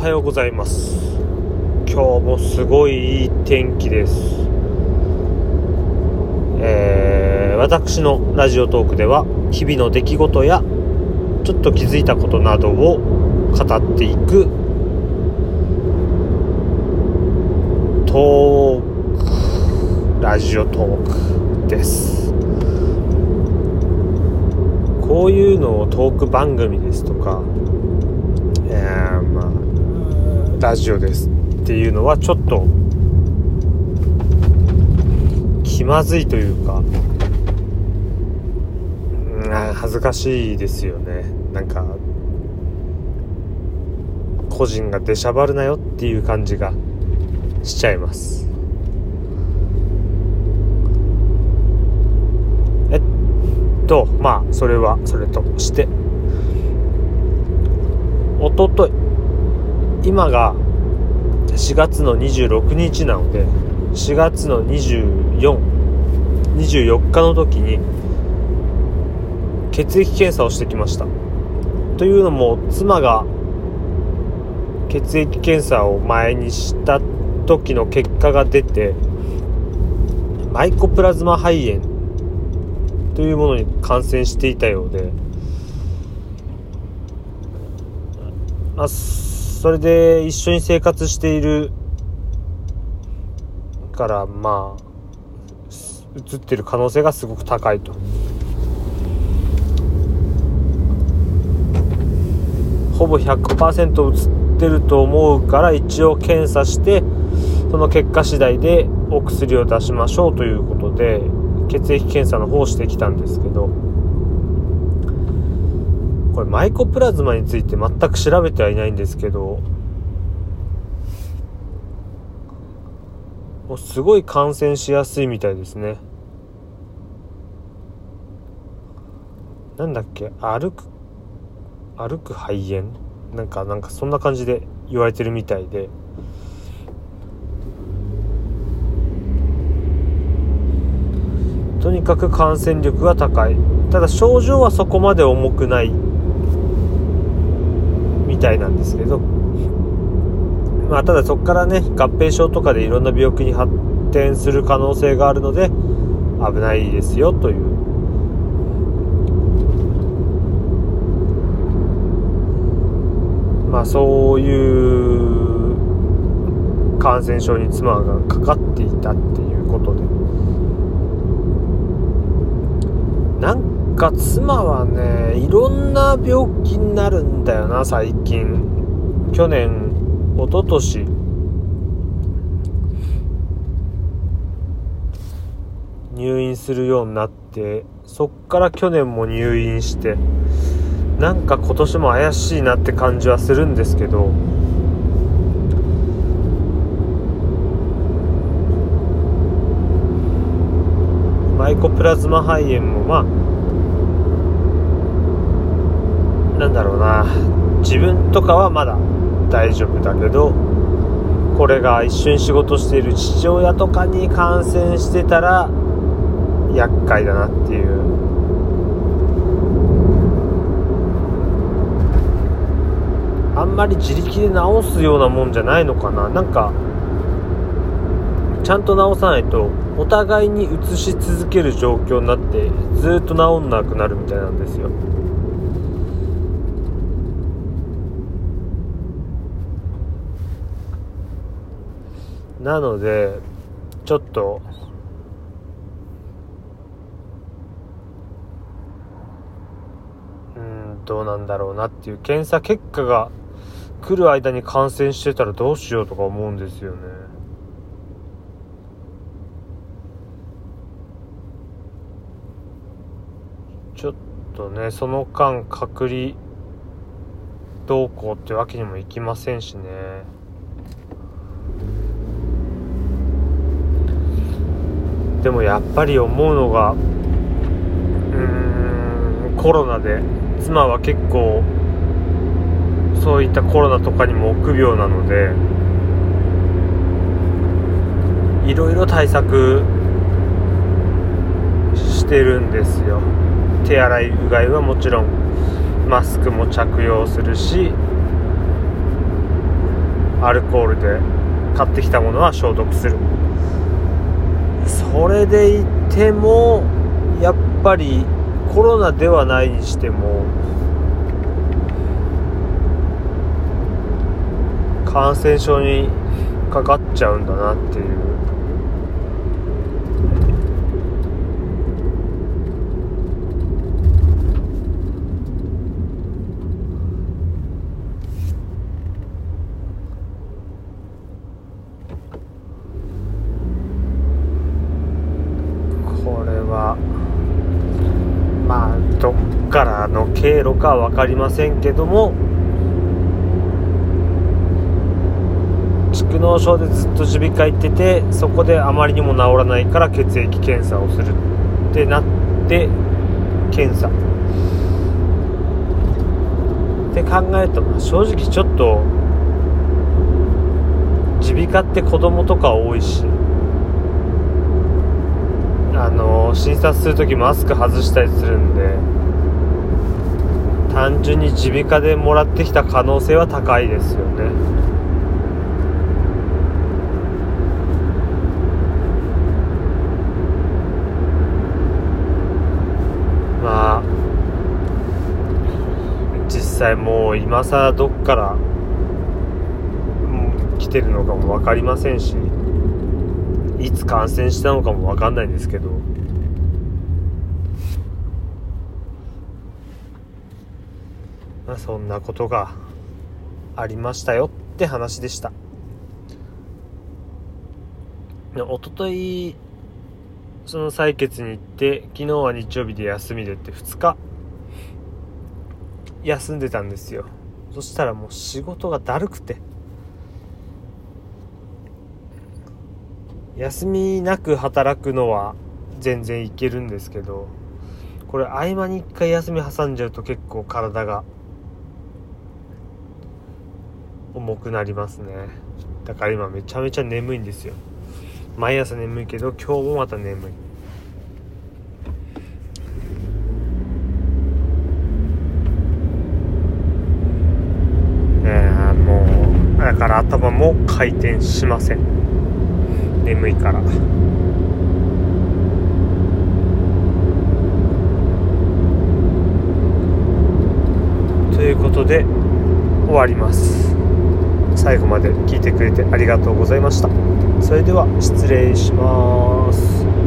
はようございます。今日もすごいいい天気です。えー、私のラジオトークでは日々の出来事やちょっと気づいたことなどを語っていくトークラジオトークです。こういうのをトーク番組ですとかえー、まあラジオですっていうのはちょっと気まずいというか、うん、恥ずかしいですよね。なんか個人が出しゃばるなよっていう感じがしちゃいます。えっとまあそれはそれとしておととい今が4月の26日なので4月の2424日の時に血液検査をしてきました。というのも妻が血液検査を前にした時の結果が出てマイコプラズマ肺炎というものに感染していたようでまあ、それで一緒に生活しているからまあ映ってる可能性がすごく高いと。ほぼ100%映ってると思うから一応検査してその結果次第でお薬を出しましょうということで血液検査の方をしてきたんですけど。これマイコプラズマについて全く調べてはいないんですけどもうすごい感染しやすいみたいですね。なんだっけ？歩く歩く肺炎？なんかなんかそんな感じで言われてるみたいで。とにかく感染力が高い。ただ症状はそこまで重くない。たいなんですけど、まあ、ただそこからね合併症とかでいろんな病気に発展する可能性があるので危ないですよという。まあそういう感染症に妻がかかっていたっていうことでなんか妻はねいろんな病気になるんだよな最近。去年一昨年。入院するようになってそっから去年も入院して。なんか今年も怪しいなって感じはするんですけど。マイコプラズマ肺炎もまあんだろうな。自分とかはまだ大丈夫だけどこれが一緒に仕事している父親とかに感染してたら厄介だなっていう。あんまり自力で治すようなもんじゃないのかな。なんかちゃんと治さないとお互いにうつし続ける状況になってずっと治んなくなるみたいなんですよ。なのでちょっとうんどうなんだろうなっていう検査結果が来る間に感染してたらどうしようとか思うんですよね。ちょっとねその間隔離どうこうってわけにもいきませんしね。でもやっぱり思うのがうーんコロナで妻は結構そういったコロナとかにも臆病なのでいろいろ対策してるんですよ。手洗いうがいはもちろんマスクも着用するしアルコールで買ってきたものは消毒する。それでいてもやっぱりコロナではないにしても感染症にかかっちゃうんだなっていうこれはまあどっからの経路か分かりませんけども蓄膿症でずっと耳鼻科行っててそこであまりにも治らないから血液検査をするってなって検査。って考えると、まあ、正直ちょっと耳鼻科って子供とか多いしあの診察する時マスク外したりするんで単純に耳鼻科でもらってきた可能性は高いですよね。まあ実際もう今更どっから来てるのかも分かりませんしいつ感染したのかも分かんないんですけどまあそんなことがありましたよって話でした。で一昨日その採血に行って昨日は日曜日で休みでって2日休んでたんですよ。そしたらもう仕事がだるくて。休みなく働くのは全然いけるんですけどこれ合間に1回休み挟んじゃうと結構体が重くなりますね。だから今めちゃめちゃ眠いんですよ。毎朝眠いけど今日もまた眠い。えー、もうだから頭も回転しません。眠いから。ということで終わります。最後まで聞いてくれてありがとうございました。それでは失礼します。